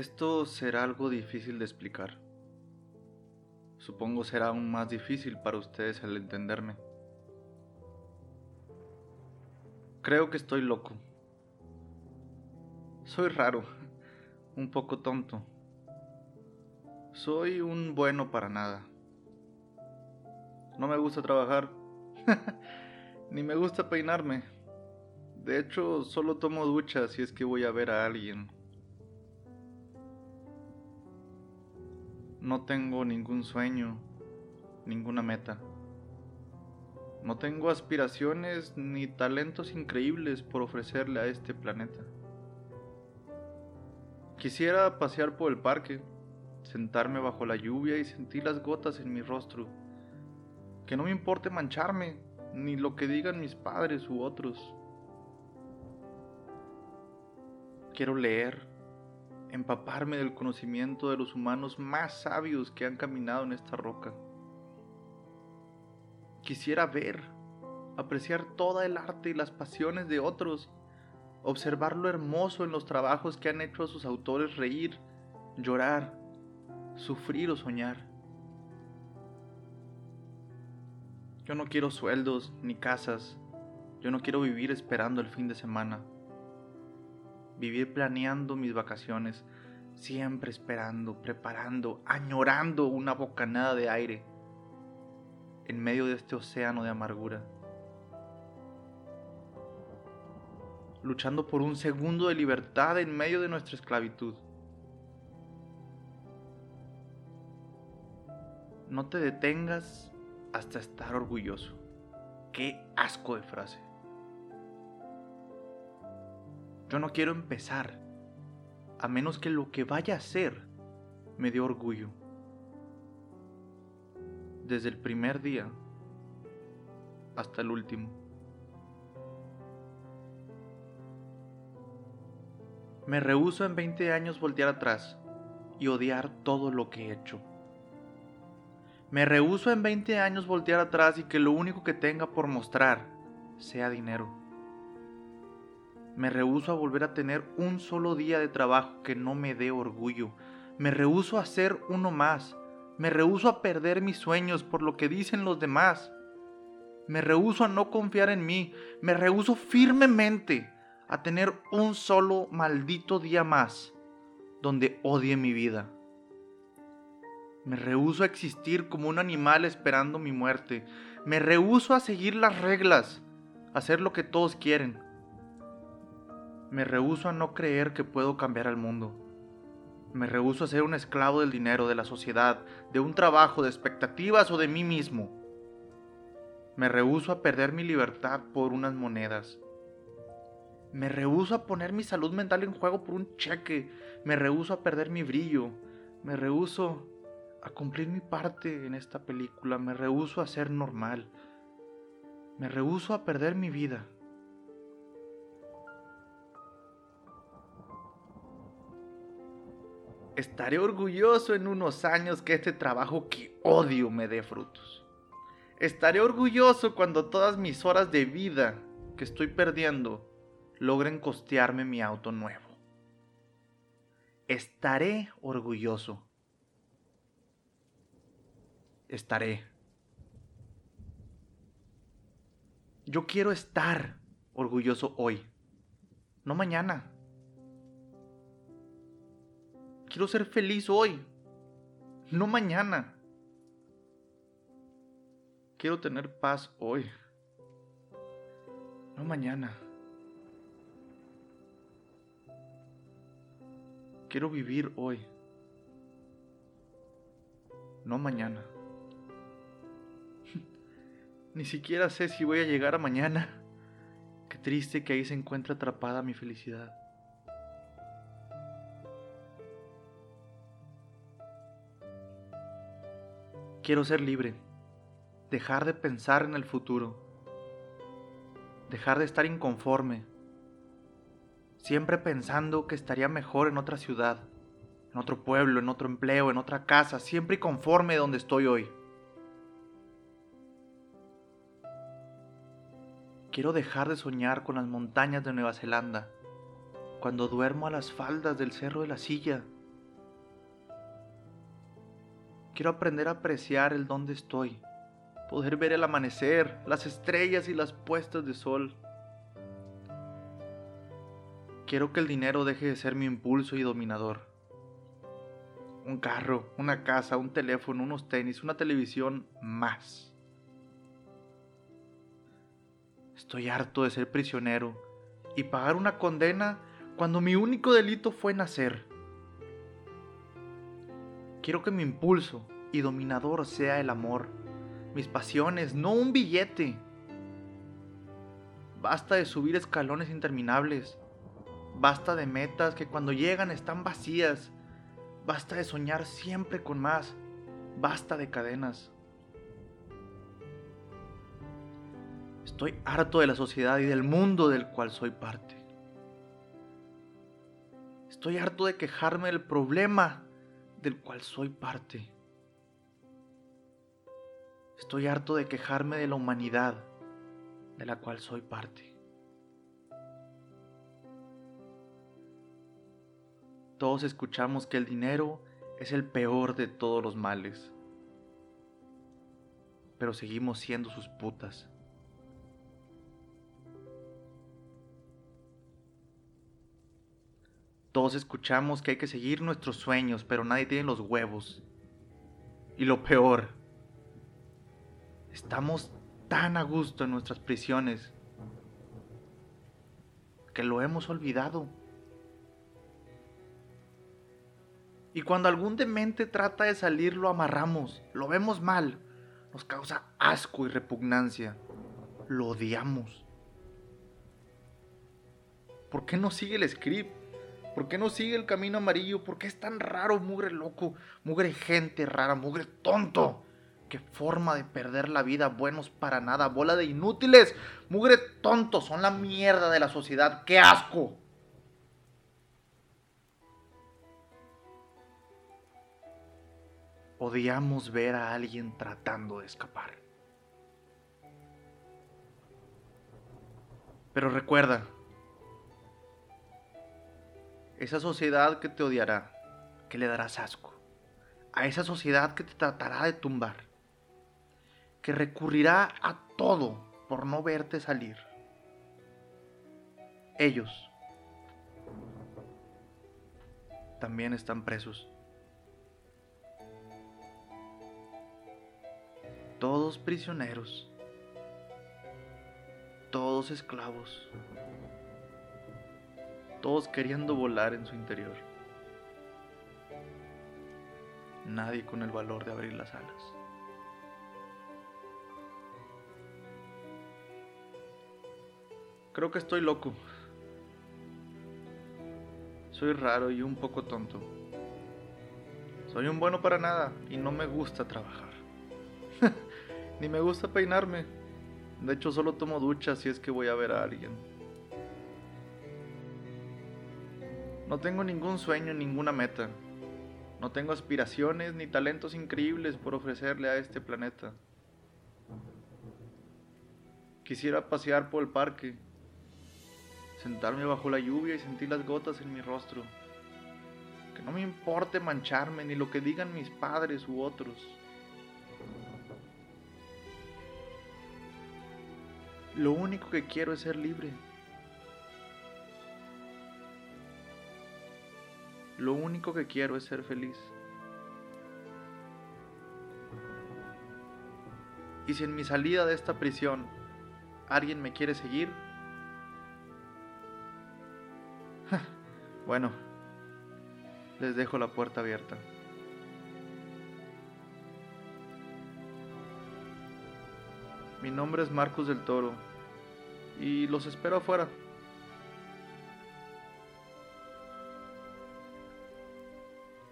Esto será algo difícil de explicar. Supongo será aún más difícil para ustedes el entenderme. Creo que estoy loco. Soy raro, un poco tonto. Soy un bueno para nada. No me gusta trabajar, ni me gusta peinarme. De hecho, solo tomo duchas si es que voy a ver a alguien. No tengo ningún sueño, ninguna meta. No tengo aspiraciones ni talentos increíbles por ofrecerle a este planeta. Quisiera pasear por el parque, sentarme bajo la lluvia y sentir las gotas en mi rostro. Que no me importe mancharme, ni lo que digan mis padres u otros. Quiero leer, empaparme del conocimiento de los humanos más sabios que han caminado en esta roca. Quisiera ver, apreciar toda el arte y las pasiones de otros, observar lo hermoso en los trabajos que han hecho a sus autores reír, llorar, sufrir o soñar. Yo no quiero sueldos ni casas, yo no quiero vivir esperando el fin de semana vivir planeando mis vacaciones, siempre esperando, preparando, añorando una bocanada de aire en medio de este océano de amargura. Luchando por un segundo de libertad en medio de nuestra esclavitud. No te detengas hasta estar orgulloso. Qué asco de frase. Yo no quiero empezar, a menos que lo que vaya a hacer me dé orgullo. Desde el primer día hasta el último. Me rehúso en 20 años voltear atrás y odiar todo lo que he hecho. Me rehúso en 20 años voltear atrás y que lo único que tenga por mostrar sea dinero. Me rehúso a volver a tener un solo día de trabajo que no me dé orgullo. Me rehúso a ser uno más. Me rehúso a perder mis sueños por lo que dicen los demás. Me rehúso a no confiar en mí. Me rehúso firmemente a tener un solo maldito día más donde odie mi vida. Me rehúso a existir como un animal esperando mi muerte. Me rehúso a seguir las reglas, a hacer lo que todos quieren. Me rehúso a no creer que puedo cambiar al mundo. Me rehúso a ser un esclavo del dinero, de la sociedad, de un trabajo, de expectativas o de mí mismo. Me rehúso a perder mi libertad por unas monedas. Me rehúso a poner mi salud mental en juego por un cheque. Me rehúso a perder mi brillo. Me rehúso a cumplir mi parte en esta película. Me rehúso a ser normal. Me rehúso a perder mi vida. Estaré orgulloso en unos años que este trabajo que odio me dé frutos. Estaré orgulloso cuando todas mis horas de vida que estoy perdiendo logren costearme mi auto nuevo. Estaré orgulloso. Estaré. Yo quiero estar orgulloso hoy, no mañana. Quiero ser feliz hoy, no mañana. Quiero tener paz hoy, no mañana. Quiero vivir hoy, no mañana. Ni siquiera sé si voy a llegar a mañana. Qué triste que ahí se encuentra atrapada mi felicidad. Quiero ser libre, dejar de pensar en el futuro, dejar de estar inconforme, siempre pensando que estaría mejor en otra ciudad, en otro pueblo, en otro empleo, en otra casa, siempre conforme donde estoy hoy. Quiero dejar de soñar con las montañas de Nueva Zelanda, cuando duermo a las faldas del Cerro de la Silla, Quiero aprender a apreciar el donde estoy, poder ver el amanecer, las estrellas y las puestas de sol. Quiero que el dinero deje de ser mi impulso y dominador. Un carro, una casa, un teléfono, unos tenis, una televisión más. Estoy harto de ser prisionero y pagar una condena cuando mi único delito fue nacer. Quiero que mi impulso y dominador sea el amor, mis pasiones, no un billete. Basta de subir escalones interminables. Basta de metas que cuando llegan están vacías. Basta de soñar siempre con más. Basta de cadenas. Estoy harto de la sociedad y del mundo del cual soy parte. Estoy harto de quejarme del problema del cual soy parte. Estoy harto de quejarme de la humanidad de la cual soy parte. Todos escuchamos que el dinero es el peor de todos los males, pero seguimos siendo sus putas. Todos escuchamos que hay que seguir nuestros sueños, pero nadie tiene los huevos. Y lo peor, estamos tan a gusto en nuestras prisiones que lo hemos olvidado. Y cuando algún demente trata de salir, lo amarramos, lo vemos mal, nos causa asco y repugnancia, lo odiamos. ¿Por qué no sigue el script? ¿Por qué no sigue el camino amarillo? ¿Por qué es tan raro, mugre loco? Mugre gente rara, mugre tonto. Qué forma de perder la vida, buenos para nada, bola de inútiles. Mugre tonto, son la mierda de la sociedad. ¡Qué asco! Odiamos ver a alguien tratando de escapar. Pero recuerda, esa sociedad que te odiará, que le darás asco, a esa sociedad que te tratará de tumbar, que recurrirá a todo por no verte salir. Ellos también están presos. Todos prisioneros, todos esclavos todos queriendo volar en su interior. Nadie con el valor de abrir las alas. Creo que estoy loco. Soy raro y un poco tonto. Soy un bueno para nada y no me gusta trabajar. Ni me gusta peinarme. De hecho, solo tomo duchas si es que voy a ver a alguien. No tengo ningún sueño, ninguna meta. No tengo aspiraciones ni talentos increíbles por ofrecerle a este planeta. Quisiera pasear por el parque, sentarme bajo la lluvia y sentir las gotas en mi rostro. Que no me importe mancharme ni lo que digan mis padres u otros. Lo único que quiero es ser libre. Lo único que quiero es ser feliz. Y si en mi salida de esta prisión alguien me quiere seguir, bueno, les dejo la puerta abierta. Mi nombre es Marcos del Toro y los espero afuera.